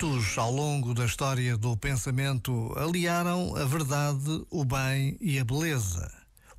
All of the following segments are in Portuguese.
Muitos, ao longo da história do pensamento, aliaram a verdade, o bem e a beleza.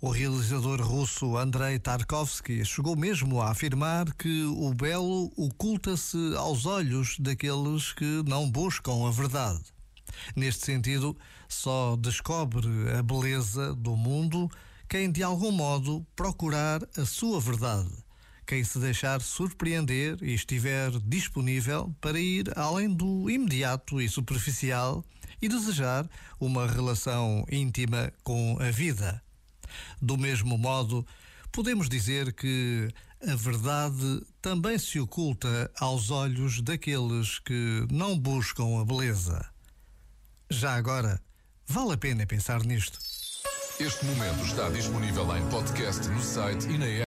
O realizador russo Andrei Tarkovsky chegou mesmo a afirmar que o belo oculta-se aos olhos daqueles que não buscam a verdade. Neste sentido, só descobre a beleza do mundo quem de algum modo procurar a sua verdade quem se deixar surpreender e estiver disponível para ir além do imediato e superficial e desejar uma relação íntima com a vida. Do mesmo modo, podemos dizer que a verdade também se oculta aos olhos daqueles que não buscam a beleza. Já agora, vale a pena pensar nisto. Este momento está disponível em podcast no site e na app.